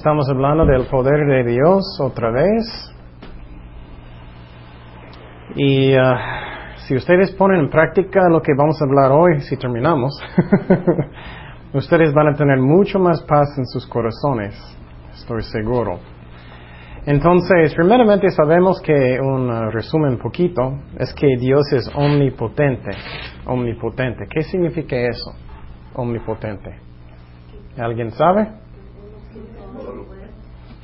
Estamos hablando del poder de Dios otra vez. Y uh, si ustedes ponen en práctica lo que vamos a hablar hoy, si terminamos, ustedes van a tener mucho más paz en sus corazones, estoy seguro. Entonces, primeramente sabemos que un uh, resumen poquito es que Dios es omnipotente. Omnipotente. ¿Qué significa eso? Omnipotente. ¿Alguien sabe?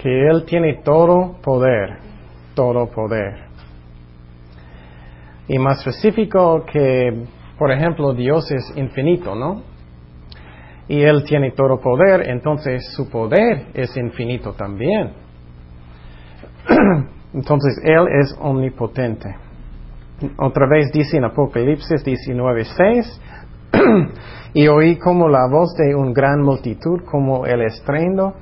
Que Él tiene todo poder. Todo poder. Y más específico que, por ejemplo, Dios es infinito, ¿no? Y Él tiene todo poder, entonces su poder es infinito también. entonces Él es omnipotente. Otra vez dice en Apocalipsis 19:6, y oí como la voz de un gran multitud, como el estrendo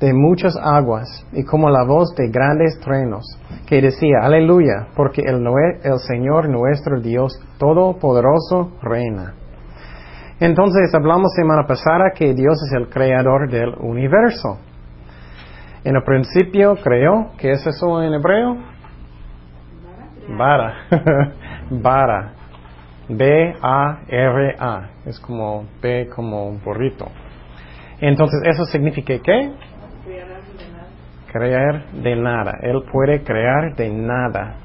de muchas aguas y como la voz de grandes truenos, que decía, aleluya, porque el, el Señor nuestro Dios Todopoderoso reina. Entonces hablamos semana pasada que Dios es el creador del universo. En el principio creó, ¿qué es eso en hebreo? Vara. Vara. B-A-R-A. Es como B como burrito. Entonces, ¿eso significa qué? Crear de nada. Él puede crear de nada.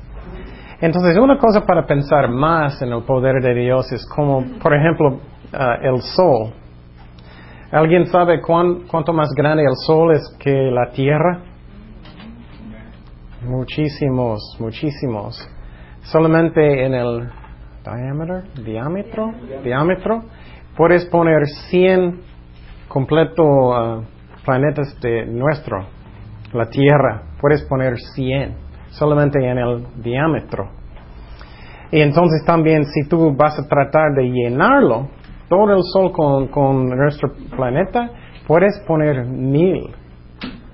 Entonces, una cosa para pensar más en el poder de Dios es como, por ejemplo, uh, el sol. ¿Alguien sabe cuánto más grande el sol es que la tierra? Muchísimos, muchísimos. Solamente en el diámetro, diámetro, diámetro, puedes poner 100 completo uh, planetas de nuestro la Tierra, puedes poner 100 solamente en el diámetro. Y entonces también si tú vas a tratar de llenarlo, todo el Sol con, nuestro planeta, puedes poner mil.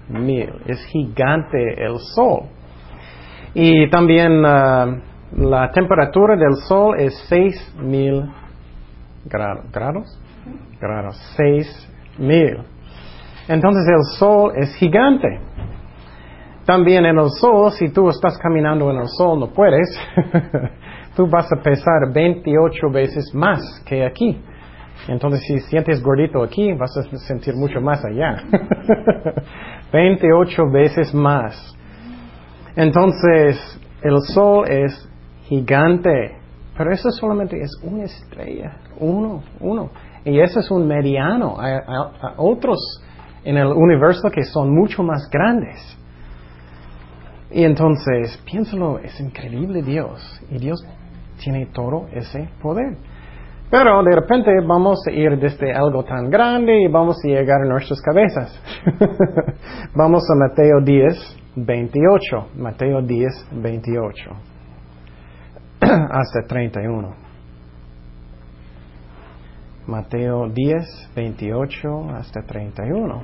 Mil. Es gigante el Sol. Y también uh, la temperatura del Sol es 6000 grados. ¿Grados? Grados. 6000. Entonces el Sol es gigante. También en el sol, si tú estás caminando en el sol, no puedes, tú vas a pesar 28 veces más que aquí. Entonces, si sientes gordito aquí, vas a sentir mucho más allá. 28 veces más. Entonces, el sol es gigante, pero eso solamente es una estrella, uno, uno. Y eso es un mediano. Hay, hay otros en el universo que son mucho más grandes. Y entonces, piénsalo, es increíble Dios. Y Dios tiene todo ese poder. Pero de repente vamos a ir desde algo tan grande y vamos a llegar a nuestras cabezas. vamos a Mateo 10, 28. Mateo 10, 28. Hasta 31. Mateo 10, 28 hasta 31.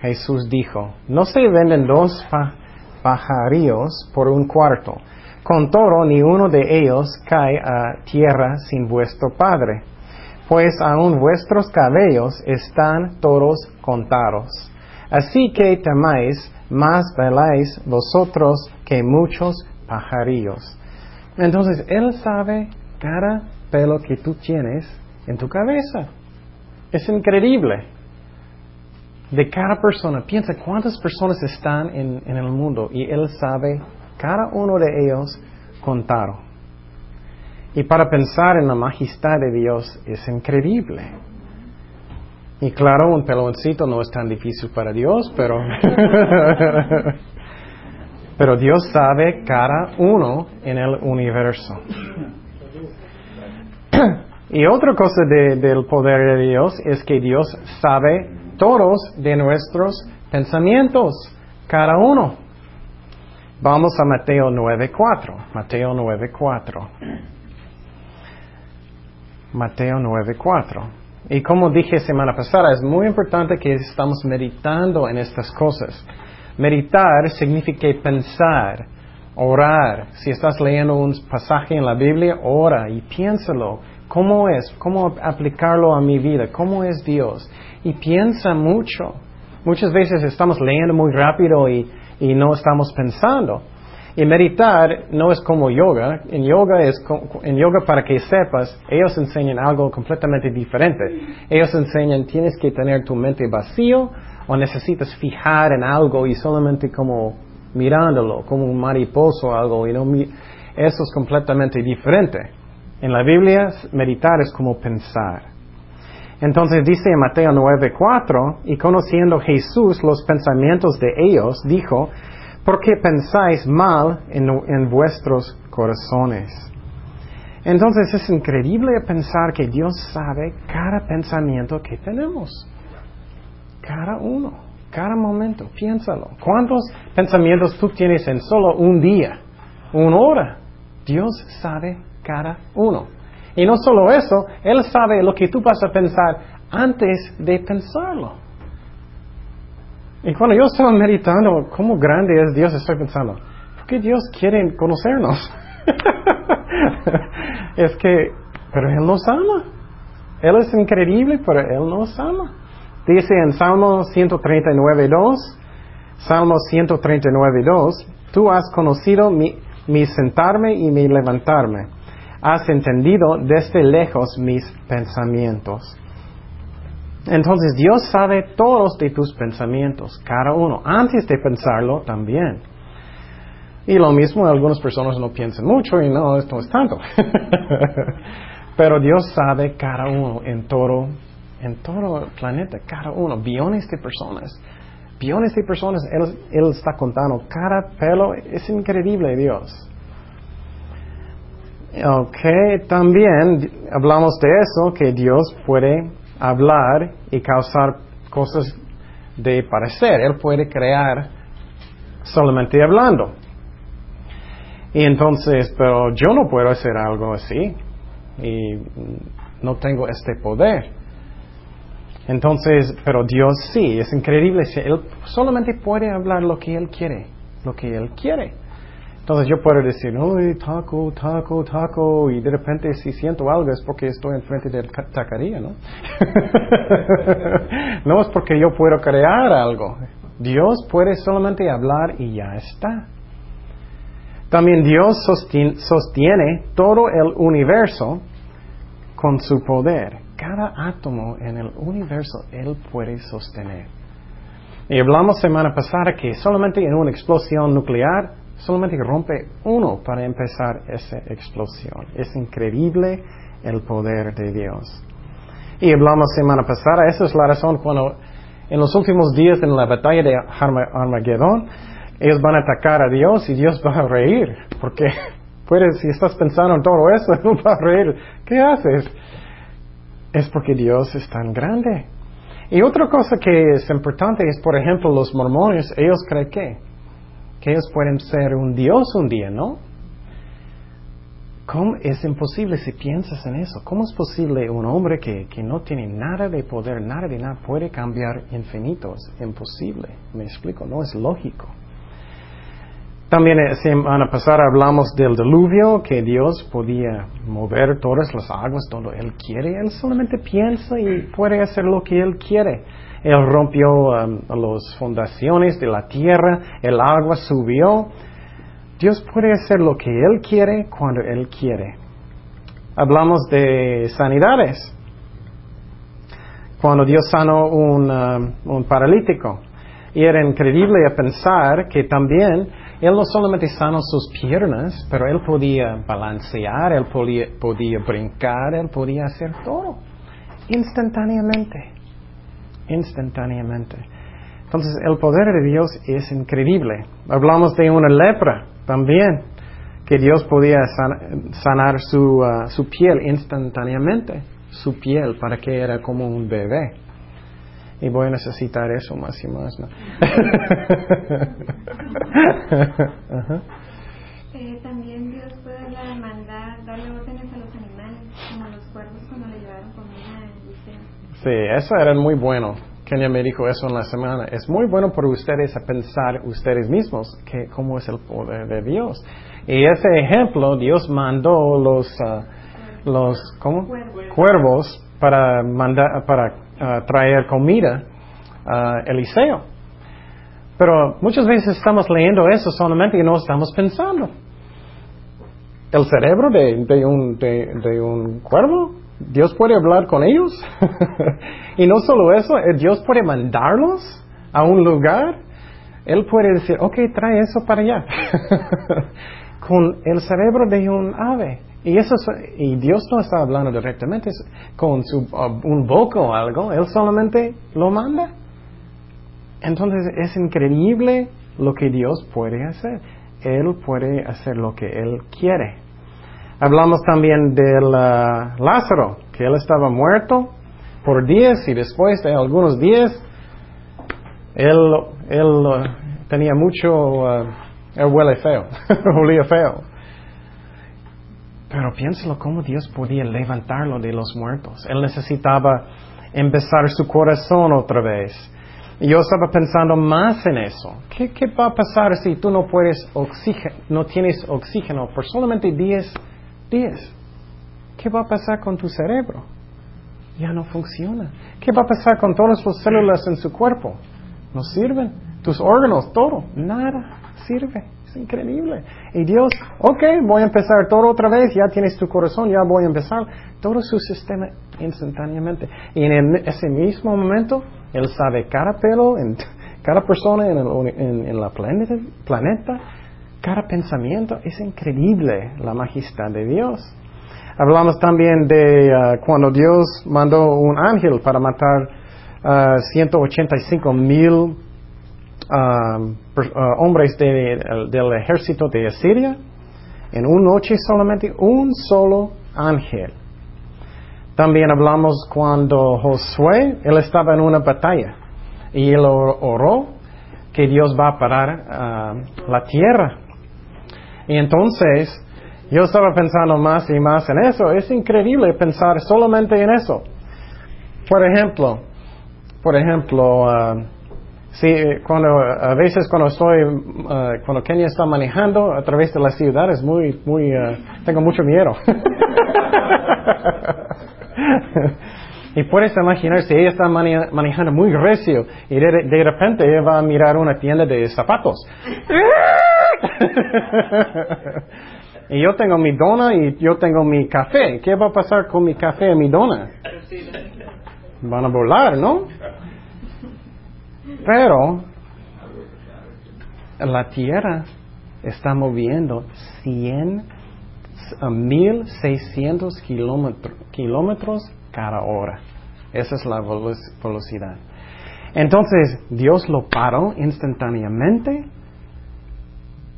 Jesús dijo, no se venden dos pajarillos por un cuarto. Con todo, ni uno de ellos cae a tierra sin vuestro Padre, pues aun vuestros cabellos están todos contados. Así que temáis, más veláis vosotros que muchos pajarillos. Entonces, Él sabe cada pelo que tú tienes en tu cabeza. Es increíble de cada persona. Piensa cuántas personas están en, el mundo y Él sabe cada uno de ellos contado. Y para pensar en la majestad de Dios es increíble. Y claro, un peloncito no es tan difícil para Dios, pero, pero Dios sabe cada uno en el universo. Y otra cosa del poder de Dios es que Dios sabe todos de nuestros pensamientos, cada uno. Vamos a Mateo 9.4. Mateo 9.4. Mateo 9.4. Y como dije semana pasada, es muy importante que estamos meditando en estas cosas. Meditar significa pensar, orar. Si estás leyendo un pasaje en la Biblia, ora y piénsalo. ¿Cómo es? ¿Cómo aplicarlo a mi vida? ¿Cómo es Dios? Y piensa mucho. Muchas veces estamos leyendo muy rápido y, y no estamos pensando. Y meditar no es como yoga. En yoga es en yoga para que sepas, ellos enseñan algo completamente diferente. Ellos enseñan tienes que tener tu mente vacío o necesitas fijar en algo y solamente como mirándolo, como un mariposo o algo y no eso es completamente diferente. En la Biblia meditar es como pensar. Entonces dice en Mateo 9:4, y conociendo Jesús los pensamientos de ellos, dijo, ¿por qué pensáis mal en, vuestros corazones? Entonces es increíble pensar que Dios sabe cada pensamiento que tenemos. Cada uno, cada momento, piénsalo. ¿Cuántos pensamientos tú tienes en solo un día, una hora? Dios sabe cada uno. Y no solo eso, Él sabe lo que tú vas a pensar antes de pensarlo. Y cuando yo estaba meditando cómo grande es Dios, estoy pensando, ¿por qué Dios quiere conocernos? es que, pero Él nos ama. Él es increíble, pero Él nos ama. Dice en Salmo 139.2, Salmo 139.2, tú has conocido mi, mi sentarme y mi levantarme. Has entendido desde lejos mis pensamientos. Entonces Dios sabe todos de tus pensamientos, cada uno, antes de pensarlo también. Y lo mismo, algunas personas no piensan mucho y no, esto es tanto. Pero Dios sabe cada uno en todo, en todo el planeta, cada uno, billones de personas. Billones de personas, Él, está contando cada pelo, es increíble Dios. Ok, también hablamos de eso, que Dios puede hablar y causar cosas de parecer. Él puede crear solamente hablando. Y entonces, pero yo no puedo hacer algo así. Y no tengo este poder. Entonces, pero Dios sí, es increíble. Él solamente puede hablar lo que Él quiere, lo que Él quiere. Entonces yo puedo decir, uy, taco, taco, taco, y de repente si siento algo es porque estoy enfrente de taquería, ¿no? no es porque yo puedo crear algo. Dios puede solamente hablar y ya está. También Dios sostiene todo el universo con su poder. Cada átomo en el universo Él puede sostener. Y hablamos semana pasada que solamente en una explosión nuclear solamente rompe uno para empezar esa explosión. Es increíble el poder de Dios. Y hablamos semana pasada, esa es la razón cuando en los últimos días en la batalla de Armagedón, ellos van a atacar a Dios y Dios va a reír, porque puedes, si estás pensando en todo eso, va a reír. ¿Qué haces? Es porque Dios es tan grande. Y otra cosa que es importante es, por ejemplo, los mormones, ellos creen que que ellos pueden ser un Dios un día, ¿no? ¿Cómo es imposible si piensas en eso? ¿Cómo es posible un hombre que, que no tiene nada de poder, nada de nada, puede cambiar infinitos? Imposible. Me explico, no es lógico. También eh, semana pasada hablamos del diluvio, que Dios podía mover todas las aguas donde Él quiere. Él solamente piensa y puede hacer lo que Él quiere. Él rompió um, las fundaciones de la tierra, el agua subió. Dios puede hacer lo que Él quiere cuando Él quiere. Hablamos de sanidades. Cuando Dios sanó un, um, un paralítico. Y era increíble pensar que también Él no solamente sanó sus piernas, pero Él podía balancear, Él podía, podía brincar, Él podía hacer todo instantáneamente instantáneamente. Entonces el poder de Dios es increíble. Hablamos de una lepra también, que Dios podía sanar su, uh, su piel instantáneamente, su piel, para que era como un bebé. Y voy a necesitar eso más y más. ¿no? eh, también Dios puede mandar, darle órdenes a los animales, como los cuervos cuando le llevaron comida Sí, eso era muy bueno. Kenia me dijo eso en la semana. Es muy bueno para ustedes a pensar ustedes mismos que cómo es el poder de Dios. Y ese ejemplo, Dios mandó los, uh, los ¿cómo? Cuervos. cuervos para mandar para ah, traer comida a Eliseo. Pero muchas veces estamos leyendo eso solamente y no estamos pensando. El cerebro de, un, de, de un cuervo, Dios puede hablar con ellos. y no solo eso, eh, Dios puede mandarlos a un lugar. Él puede decir, ok, trae eso para allá. con el cerebro de un ave. Y, eso es- y Dios no está hablando directamente con su, uh, un boca o algo, Él solamente lo manda. Entonces es increíble lo que Dios puede hacer. Él puede hacer lo que Él quiere. Hablamos también del ah, Lázaro, que él estaba muerto por días y después de algunos días, él, él ah, tenía mucho, ah, él huele feo, olía feo. Pero piénsalo cómo Dios podía levantarlo de los muertos. Él necesitaba empezar su corazón otra vez. Yo estaba pensando más en eso. ¿Qué, qué va a pasar si tú no puedes oxígeno, no tienes oxígeno por solamente 10 días? ¿Qué va a pasar con tu cerebro? Ya no funciona. ¿Qué va a pasar con todas las células en su cuerpo? No sirven. Tus órganos, todo, nada sirve. Increíble. Y Dios, ok, voy a empezar todo otra vez, ya tienes tu corazón, ya voy a empezar todo su sistema instantáneamente. Y en ese mismo momento, Él sabe cada pelo, en cada persona en el en, en la planeta, planeta, cada pensamiento. Es increíble la majestad de Dios. Hablamos también de uh, cuando Dios mandó un ángel para matar uh, 185 mil um, uh, hombres de- del ejército de Asiria. En una noche solamente un solo ángel. También hablamos cuando Josué, él estaba en una batalla y él or- oró que Dios va a parar uh, la tierra. Y entonces yo estaba pensando más y más en eso. Es increíble pensar solamente en eso. Por ejemplo, por ejemplo, ah, si cuando a veces cuando estoy ah, cuando Kenia está manejando a través de la ciudad es muy muy ah, tengo mucho miedo. y puedes imaginar si ella está mane- manejando muy recio y de, de repente ella va a mirar una tienda de zapatos. y yo tengo mi dona y yo tengo mi café. ¿Qué va a pasar con mi café y mi dona? Van a volar, ¿no? Pero la Tierra está moviendo 100 a 1600 kilómetro- kilómetros cada hora. Esa es la velo- velocidad. Entonces, Dios lo paró instantáneamente.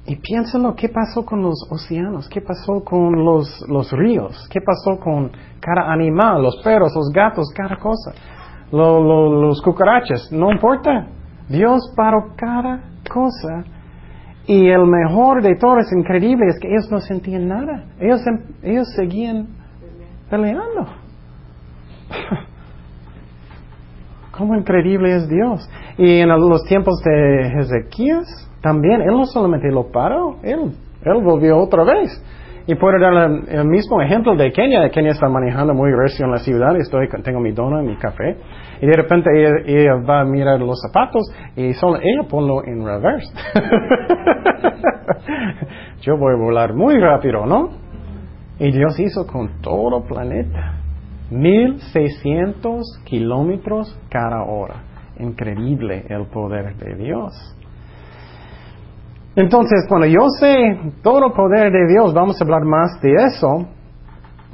Y piénsalo, ¿qué pasó con los océanos? ¿Qué pasó con los, los ríos? ¿Qué pasó con cada animal, los perros, los gatos, cada cosa? Lo- los cucarachas, no importa. Dios paró cada cosa. Y el mejor de todo es increíble, es que ellos no sentían nada. Ellos, ellos seguían peleando. Cómo increíble es Dios. Y en los tiempos de Ezequías, también, Él no solamente lo paró, Él, él volvió otra vez. Y puedo dar el, mismo ejemplo de Kenia. Kenia está manejando muy recio en la ciudad, estoy, tengo mi dona, mi café, y de repente ella, ella va a mirar los zapatos y solo ella ponlo en reverse. Yo voy a volar muy rápido, ¿no? Y Dios hizo con todo el planeta. 1600 kilómetros cada hora. Increíble el poder de Dios. Entonces, cuando yo sé todo el poder de Dios, vamos a hablar más de eso,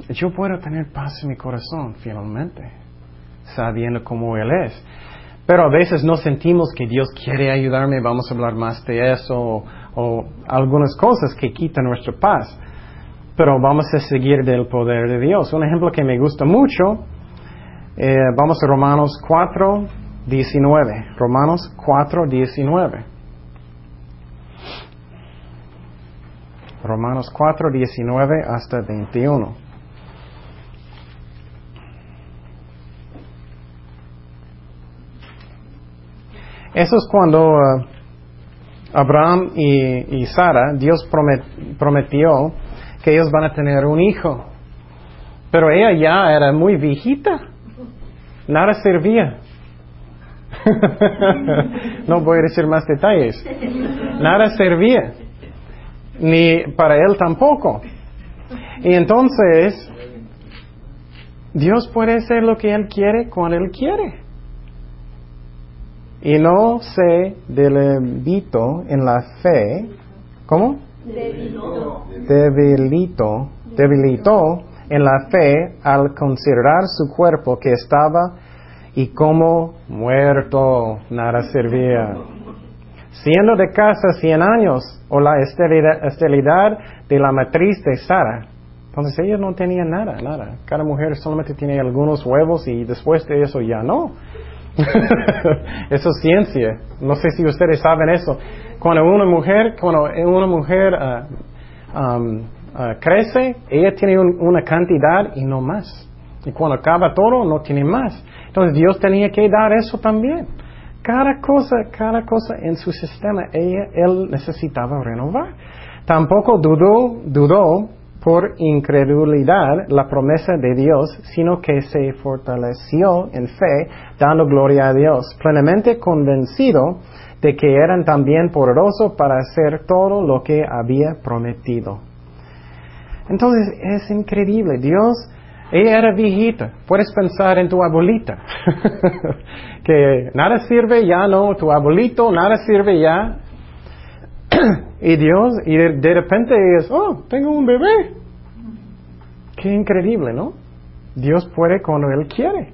yo puedo tener paz en mi corazón, finalmente, sabiendo cómo Él es. Pero a veces no sentimos que Dios quiere ayudarme, vamos a hablar más de eso, o, algunas cosas que quitan nuestra paz. Pero vamos a seguir del poder de Dios. Un ejemplo que me gusta mucho, eh, vamos a Romanos 4, 19. Romanos 4, 19. Romanos 4, 19 hasta 21. Eso es cuando uh, Abraham y, y Sara, Dios promet- prometió que ellos van a tener un hijo. Pero ella ya era muy viejita. Nada servía. no voy a decir más detalles. Nada servía. Ni para él tampoco. Y entonces, Dios puede hacer lo que Él quiere cuando Él quiere. Y no se debilitó en la fe. ¿Cómo? Debilitó. Debilitó. Debilitó en la fe al considerar su cuerpo que estaba y como muerto, nada servía. Siendo de casa cien años, o la esterilidad de la matriz de Sara. Entonces ella no tenía nada, nada. Cada mujer solamente tiene algunos huevos y después de eso ya no. eso es ciencia. No sé si ustedes saben eso. Cuando una mujer, cuando una mujer ah, ah, crece, ella tiene una cantidad y no más. Y cuando acaba todo, no tiene más. Entonces Dios tenía que dar eso también. Cada cosa, cada cosa en su sistema, ella, él necesitaba renovar. Tampoco dudó, dudó por incredulidad la promesa de Dios, sino que se fortaleció en fe, dando gloria a Dios, plenamente convencido de que eran también poderosos para hacer todo lo que había prometido. Entonces es increíble, Dios ella era viejita. Puedes pensar en tu abuelita. que nada sirve ya, no. Tu abuelito, nada sirve ya. y Dios, y de, repente es, oh, tengo un bebé. Qué increíble, ¿no? Dios puede cuando Él quiere.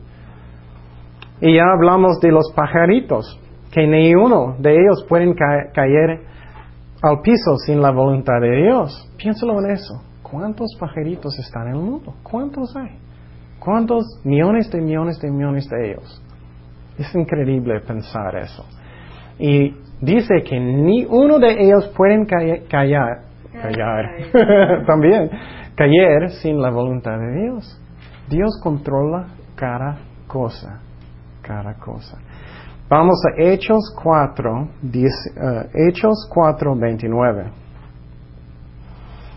Y ya hablamos de los pajaritos, que ni uno de ellos pueden caer al piso sin la voluntad de Dios. Piénsalo en eso. ¿Cuántos pajaritos están en el mundo? ¿Cuántos hay? ¿Cuántos millones de millones de millones de ellos? Es increíble pensar eso. Y dice que ni uno de ellos pueden callar, callar, también, caer sin la voluntad de Dios. Dios controla cada cosa, cada cosa. Vamos a Hechos 4, eh, Hechos 4, 29.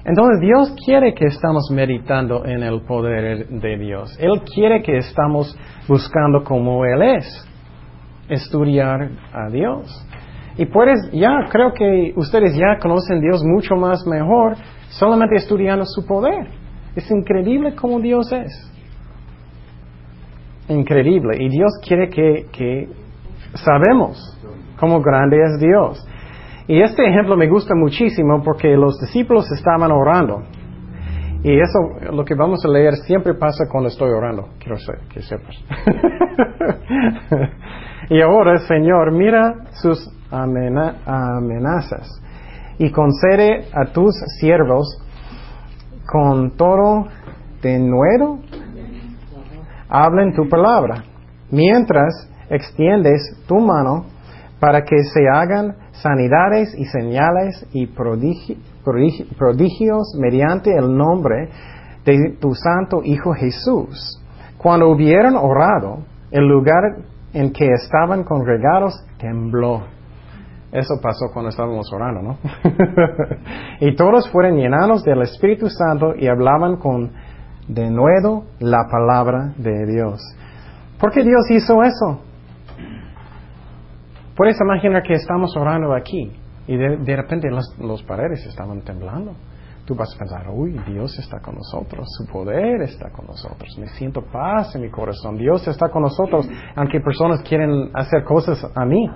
Entonces Dios quiere que estamos meditando en el poder de Dios. Él quiere que estamos buscando como Él es, estudiar a Dios. Y puedes, ya creo que ustedes ya conocen Dios mucho más mejor solamente estudiando su poder. Es increíble como Dios es. Increíble. Y Dios quiere que, que sabemos cómo grande es Dios. Y este ejemplo me gusta muchísimo porque los discípulos estaban orando. Y eso, lo que vamos a leer, siempre pasa cuando estoy orando. Quiero que sepas. y ahora, Señor, mira sus amenazas y concede a tus siervos con todo de nuevo hablen tu palabra, mientras extiendes tu mano para que se hagan sanidades y señales y prodigios mediante el nombre de tu santo Hijo Jesús. Cuando hubieron orado, el lugar en que estaban congregados tembló. Eso pasó cuando estábamos orando, ¿no? y todos fueron llenados del Espíritu Santo y hablaban con de nuevo la palabra de Dios. ¿Por qué Dios hizo eso? Puedes imaginar que estamos orando aquí y de, repente las paredes estaban temblando. Tú vas a pensar, uy, Dios está con nosotros, su poder está con nosotros, me siento paz en mi corazón, Dios está con nosotros, aunque personas quieren hacer cosas a mí.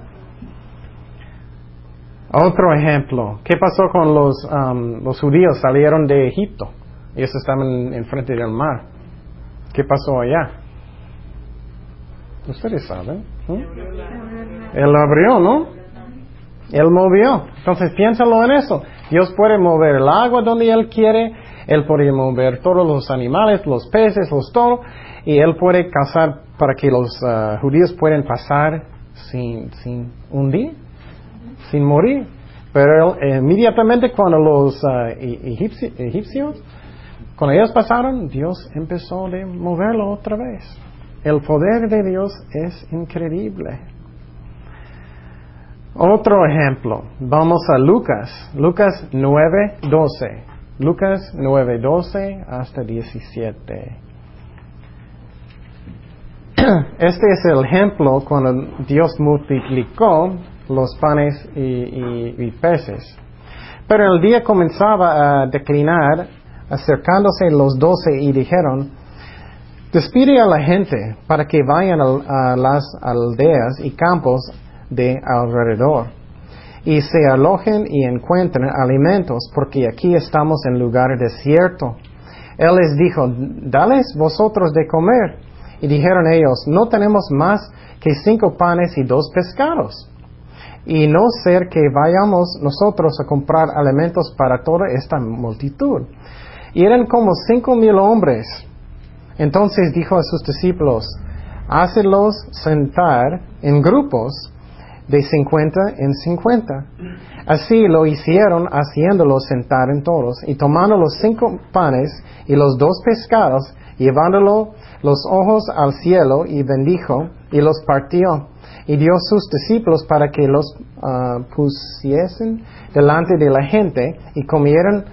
Otro ejemplo, ¿qué pasó con los, um, los judíos? Salieron de Egipto, ellos estaban enfrente del mar. ¿Qué pasó allá? Ustedes saben. Él abrió, ¿no? Él movió. Entonces piénsalo en eso. Dios puede mover el agua donde Él quiere. Él puede mover todos los animales, los peces, los toros. Y Él puede cazar para que los uh, judíos puedan pasar sin, sin hundir, sin morir. Pero inmediatamente cuando los uh, egipcios, cuando ellos pasaron, Dios empezó a moverlo otra vez. El poder de Dios es increíble. Otro ejemplo, vamos a Lucas, Lucas 9:12. Lucas 9:12 hasta 17. este es el ejemplo cuando Dios multiplicó los panes y, peces. Pero el día comenzaba a declinar, acercándose los doce y dijeron, despide a la gente para que vayan a las aldeas y campos de alrededor y se alojen y encuentren alimentos, porque aquí estamos en lugar desierto. Él les dijo, dales vosotros de comer. Y dijeron ellos, no tenemos más que cinco panes y dos pescados. Y no ser que vayamos nosotros a comprar alimentos para toda esta multitud. Y eran como cinco mil hombres. Entonces dijo a sus discípulos, hácelos sentar en grupos de cincuenta en cincuenta. Así lo hicieron haciéndolos sentar en todos, y tomando los cinco panes y los dos pescados, llevándolo los ojos al cielo, y bendijo, y los partió, y dio sus discípulos para que los ah, pusiesen delante de la gente, y comieron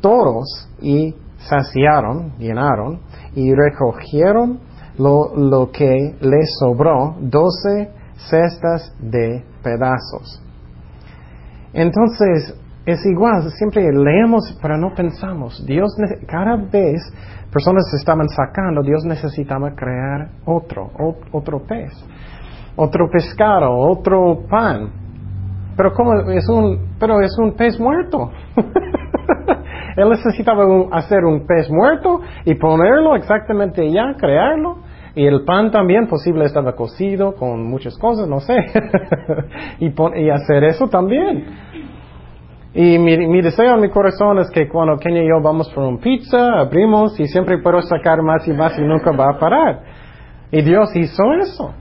todos, y saciaron, llenaron, y recogieron lo, lo que les sobró, doce cestas de pedazos. Entonces, es igual, siempre leemos pero no pensamos. Dios, cada vez personas estaban sacando, Dios necesitaba crear otro, otro pez, otro pescado, otro pan. Pero como es un, pero es un pez muerto. Él necesitaba hacer un pez muerto y ponerlo exactamente ya, crearlo. Y el pan también posible estaba cocido con muchas cosas, no sé. y, y, hacer eso también. Y mi, deseo en mi corazón es que cuando Kenia y yo vamos por un pizza, abrimos y siempre puedo sacar más y más y nunca va a parar. Y Dios hizo eso.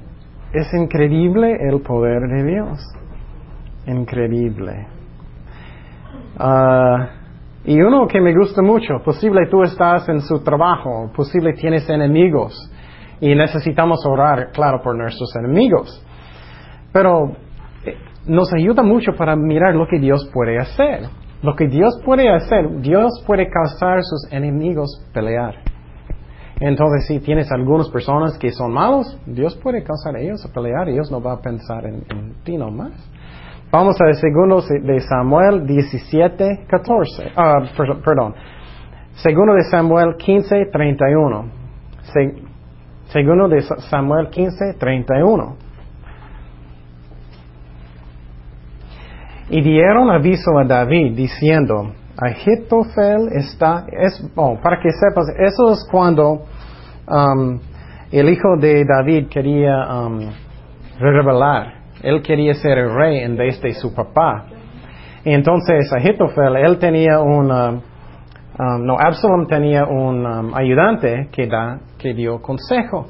Es increíble el poder de Dios. Increíble. Ah, y uno que me gusta mucho, posible tú estás en su trabajo, posible tienes enemigos y necesitamos orar, claro, por nuestros enemigos. Pero eh, nos ayuda mucho para mirar lo que Dios puede hacer. Lo que Dios puede hacer, Dios puede causar a sus enemigos pelear. Entonces, si tienes algunas personas que son malos, Dios puede causar a ellos a pelear Dios no va a pensar en, ti nomás. Vamos a segundo de Samuel 17, 14. Ah, perdón. Segundo de Samuel 15, 31. Segundo de Samuel 15, 31. Y dieron aviso a David diciendo, Ahitofel está, es, oh, para que sepas, eso es cuando um, el hijo de David quería um, revelar, él quería ser el rey en vez de su papá. entonces Ahitofel, él tenía un, Um, no, Absalom tenía un um, ayudante que, da, que dio consejo.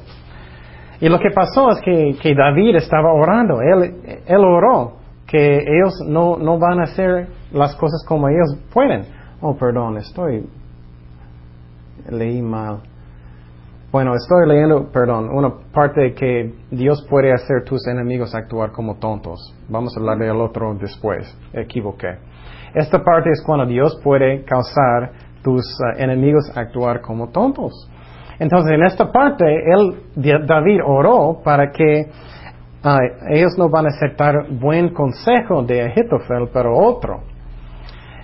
Y lo que pasó es que, que David estaba orando. Él, él oró que ellos no, no van a hacer las cosas como ellos pueden. Oh, perdón, estoy. Leí mal. Bueno, estoy leyendo, perdón, una parte que Dios puede hacer tus enemigos actuar como tontos. Vamos a hablar del otro después. Equivoqué. Esta parte es cuando Dios puede causar tus eh, enemigos actuar como tontos. Entonces, en esta parte, él, David oró para que ah, ellos no van a aceptar buen consejo de Ahitofel, pero otro.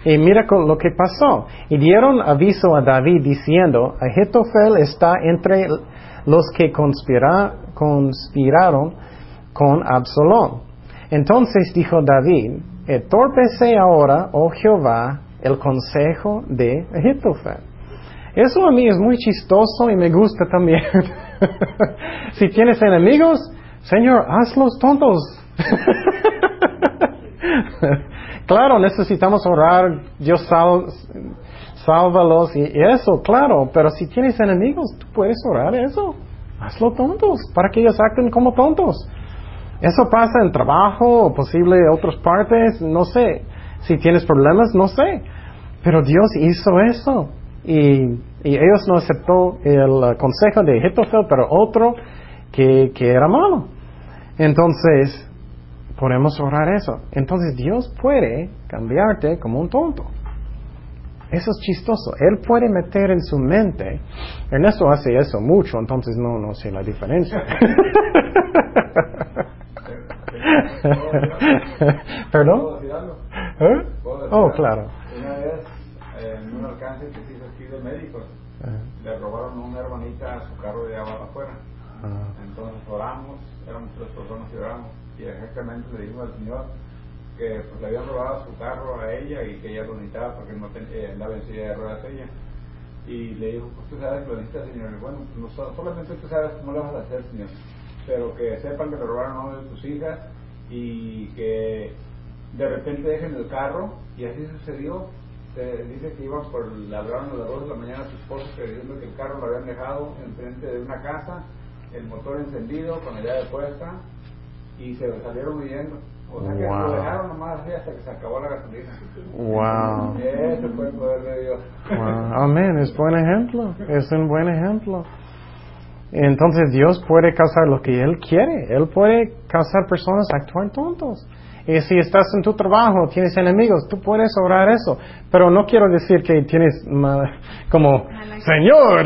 Y mira lo que pasó. Y dieron aviso a David diciendo, Ahitofel está entre los que conspira, conspiraron con Absalón. Entonces dijo David, Etorpece ahora, oh Jehová, el consejo de Ahitofel. Eso a mí es muy chistoso y me gusta también. si tienes enemigos, Señor, hazlos tontos. claro, necesitamos orar, Dios sal, sálvalos y, eso, claro, pero si tienes enemigos, tú puedes orar eso. Hazlo tontos, para que ellos acten como tontos. Eso pasa en trabajo o posible en otras partes, no sé. Si tienes problemas, no sé. Pero Dios hizo eso. Y, ellos no aceptó el consejo de Hitofel, pero otro que, que era malo. Entonces, podemos orar eso. Entonces Dios puede cambiarte como un tonto. Eso es chistoso. Él puede meter en su mente. Ernesto hace eso mucho, entonces no, no sé la diferencia. ¿Perdón? ¿Eh? ¿Puedo decir Oh, claro. Una vez, alcance que se hizo aquí de médicos, Ajá. le robaron a una hermanita su carro de agua afuera. Ah, Entonces oramos, éramos tres personas y oramos, y exactamente le dijimos al Señor que pues, le habían robado su carro a ella y que ella lo necesitaba porque no ten- andaba en silla de ruedas ella. Y le dijo, pues tú sabes que lo necesitas, Señor. Y bueno, pues, no so- solamente tú sabes cómo lo vas a hacer, Señor. Pero que sepan que le robaron a una de tus hijas y que de repente dejen el carro. Y así sucedió. Se dice que iban por, hablaron a las 2 de la mañana a su esposo diciendo que el carro lo habían dejado enfrente de una casa, el motor encendido, con la llave puesta, y se salieron huyendo. O sea que Wow. lo dejaron nomás así hasta que se acabó la gasolina. wow. Ese fue el poder de Dios. Wow. Amén, es buen ejemplo, es un buen ejemplo. Entonces Dios puede causar lo que Él quiere, Él puede causar personas a actuar tontos. Y si estás en tu trabajo, tienes enemigos, tú puedes orar eso. Pero no quiero decir que tienes como, Señor,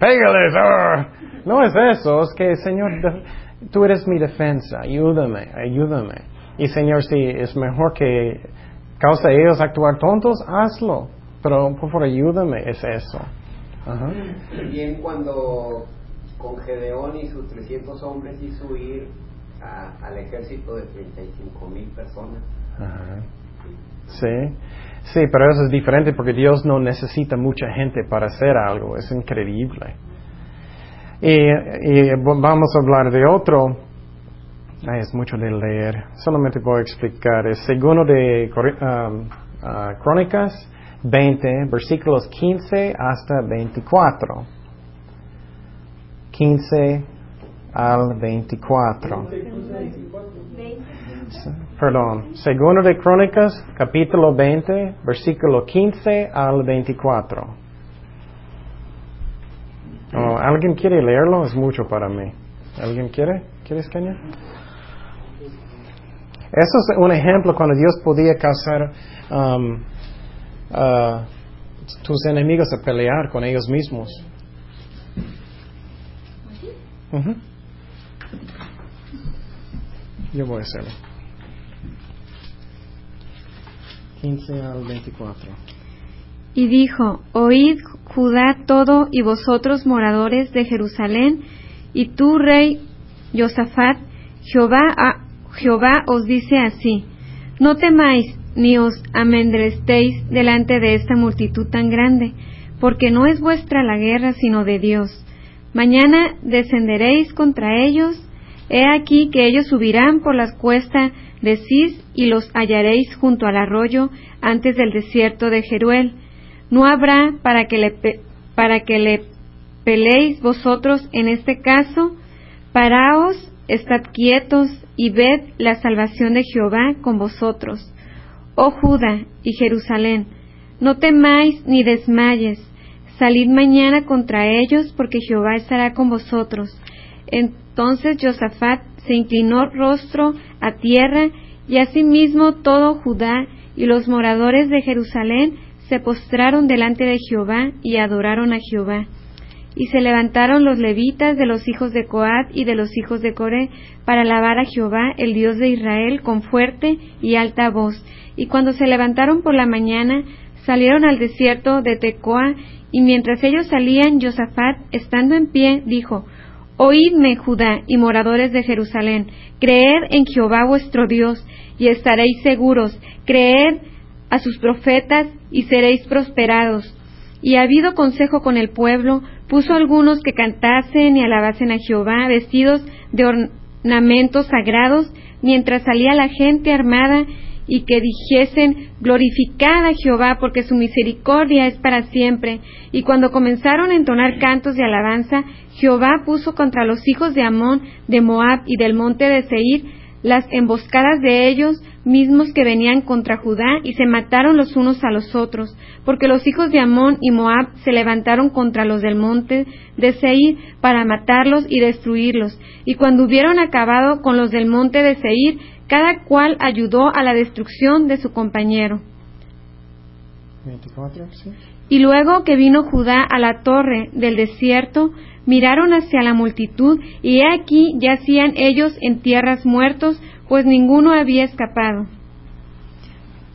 pégales. ah". No es eso, es que Señor, tú eres mi defensa, ayúdame, ayúdame. Y Señor, si es mejor que causa a ellos actuar tontos, hazlo. Pero por favor, ayúdame, es eso. Ajá. Bien cuando con Gedeón y sus 300 hombres hizo huir a- al ejército de 35 mil personas. Ajá. Sí, sí, pero eso es diferente porque Dios no necesita mucha gente para hacer algo, es increíble. Y, y vamos a hablar de otro, Ay, es mucho de leer, solamente voy a explicar, es segundo de um, ah, Crónicas 20, versículos 15 hasta 24. 15 al 24. Perdón, segundo de Crónicas, capítulo 20, versículo 15 al 24. Oh, ¿Alguien quiere leerlo? Es mucho para mí. ¿Alguien quiere? ¿Quieres, Kenia? Eso es un ejemplo cuando Dios podía causar um, a tus enemigos a pelear con ellos mismos. Ujú. Yo voy a hacerlo. 15 al 24. Y dijo, Oíd Judá todo y vosotros moradores de Jerusalén, y tú, rey Josafat, Jehová, a- Jehová os dice así, no temáis ni os amedrestéis delante de esta multitud tan grande, porque no es vuestra la guerra sino de Dios. Mañana descenderéis contra ellos, he aquí que ellos subirán por las cuestas de Cis y los hallaréis junto al arroyo antes del desierto de Jeruel. No habrá para que le, pe- para que le peleéis vosotros en este caso, paraos, estad quietos y ved la salvación de Jehová con vosotros. Oh Judá y Jerusalén, no temáis ni desmayes, salid mañana contra ellos, porque Jehová estará con vosotros. Entonces Josafat se inclinó rostro a tierra, y asimismo todo Judá y los moradores de Jerusalén se postraron delante de Jehová y adoraron a Jehová. Y se levantaron los levitas de los hijos de Coat y de los hijos de Coré para alabar a Jehová, el Dios de Israel, con fuerte y alta voz. Y cuando se levantaron por la mañana, salieron al desierto de Tecoa, y mientras ellos salían, Josafat, estando en pie, dijo, Oídme, Judá y moradores de Jerusalén, creed en Jehová vuestro Dios, y estaréis seguros, creed a sus profetas, y seréis prosperados. Y habido consejo con el pueblo, puso algunos que cantasen y alabasen a Jehová, vestidos de ornamentos sagrados, mientras salía la gente armada, y que dijesen, glorificad a Jehová, porque su misericordia es para siempre. Y cuando comenzaron a entonar cantos de alabanza, Jehová puso contra los hijos de Amón, de Moab y del monte de Seir, las emboscadas de ellos mismos que venían contra Judá y se mataron los unos a los otros, porque los hijos de Amón y Moab se levantaron contra los del monte de Seir para matarlos y destruirlos. Y cuando hubieron acabado con los del monte de Seir, cada cual ayudó a la destrucción de su compañero. 24, sí. Y luego que vino Judá a la torre del desierto, miraron hacia la multitud, y he aquí yacían ellos en tierras muertos, pues ninguno había escapado.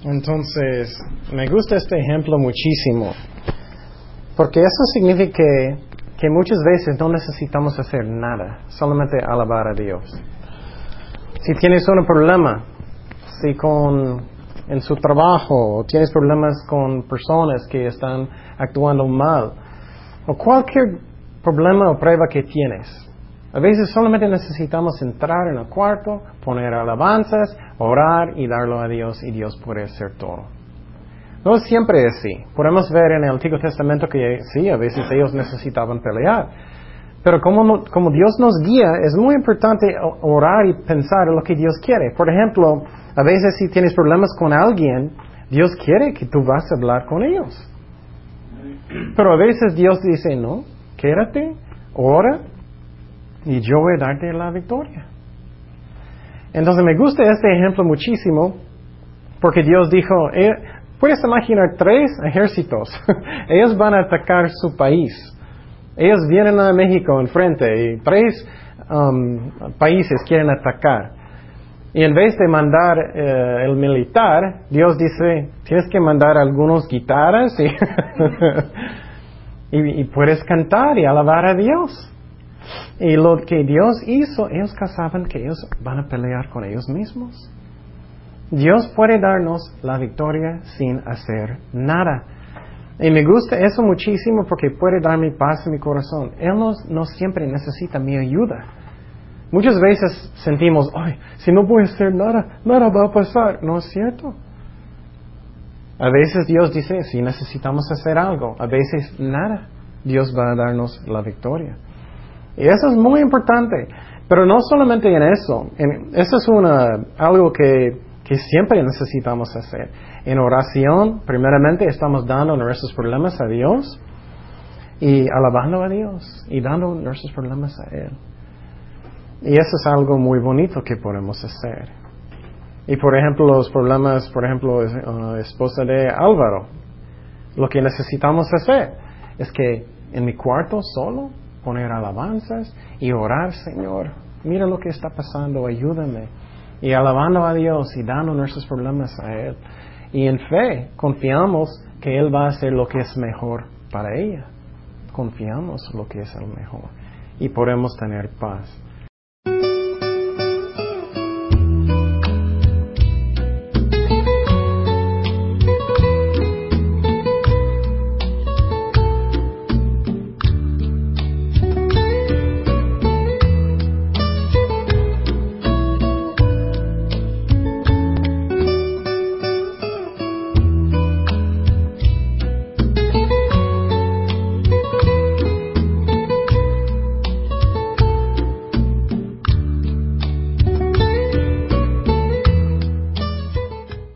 Entonces, me gusta este ejemplo muchísimo, porque eso significa que muchas veces no necesitamos hacer nada, solamente alabar a Dios. Si tienes un problema, si con en su trabajo, o tienes problemas con personas que están actuando mal, o cualquier problema o prueba que tienes, a veces solamente necesitamos entrar en el cuarto, poner alabanzas, orar y darlo a Dios y Dios puede hacer todo. No siempre es así. Podemos ver en el Antiguo Testamento que sí, a veces ellos necesitaban pelear. Pero como, como Dios nos guía, es muy importante orar y pensar en lo que Dios quiere. Por ejemplo, a veces si tienes problemas con alguien, Dios quiere que tú vas a hablar con ellos. Pero a veces Dios dice, no, quédate, ora y yo voy a darte la victoria. Entonces me gusta este ejemplo muchísimo porque Dios dijo, eh, puedes imaginar tres ejércitos, ellos van a atacar su país. Ellos vienen a México enfrente y tres um, países quieren atacar. Y en vez de mandar eh, el militar, Dios dice, tienes que mandar algunos guitarras y, y, puedes cantar y alabar a Dios. Y lo que Dios hizo, ellos casaban que ellos van a pelear con ellos mismos. Dios puede darnos la victoria sin hacer nada. Y me gusta eso muchísimo porque puede darme paz en mi corazón. Él no, siempre necesita mi ayuda. Muchas veces sentimos, ay, si no voy a hacer nada, nada va a pasar. No es cierto. A veces Dios dice, si necesitamos hacer algo, a veces nada. Dios va a darnos la victoria. Y eso es muy importante. Pero no solamente en eso. eso es una, algo que, que siempre necesitamos hacer. En oración, primeramente, estamos dando nuestros problemas a Dios y alabando a Dios y dando nuestros problemas a Él. Y eso es algo muy bonito que podemos hacer. Y por ejemplo, los problemas, por ejemplo, uh, esposa de Álvaro, lo que necesitamos hacer es que en mi cuarto solo poner alabanzas y orar, Señor, mira lo que está pasando, ayúdame. Y alabando a Dios y dando nuestros problemas a Él. Y en fe confiamos que Él va a hacer lo que es mejor para ella. Confiamos lo que es el mejor. Y podemos tener paz.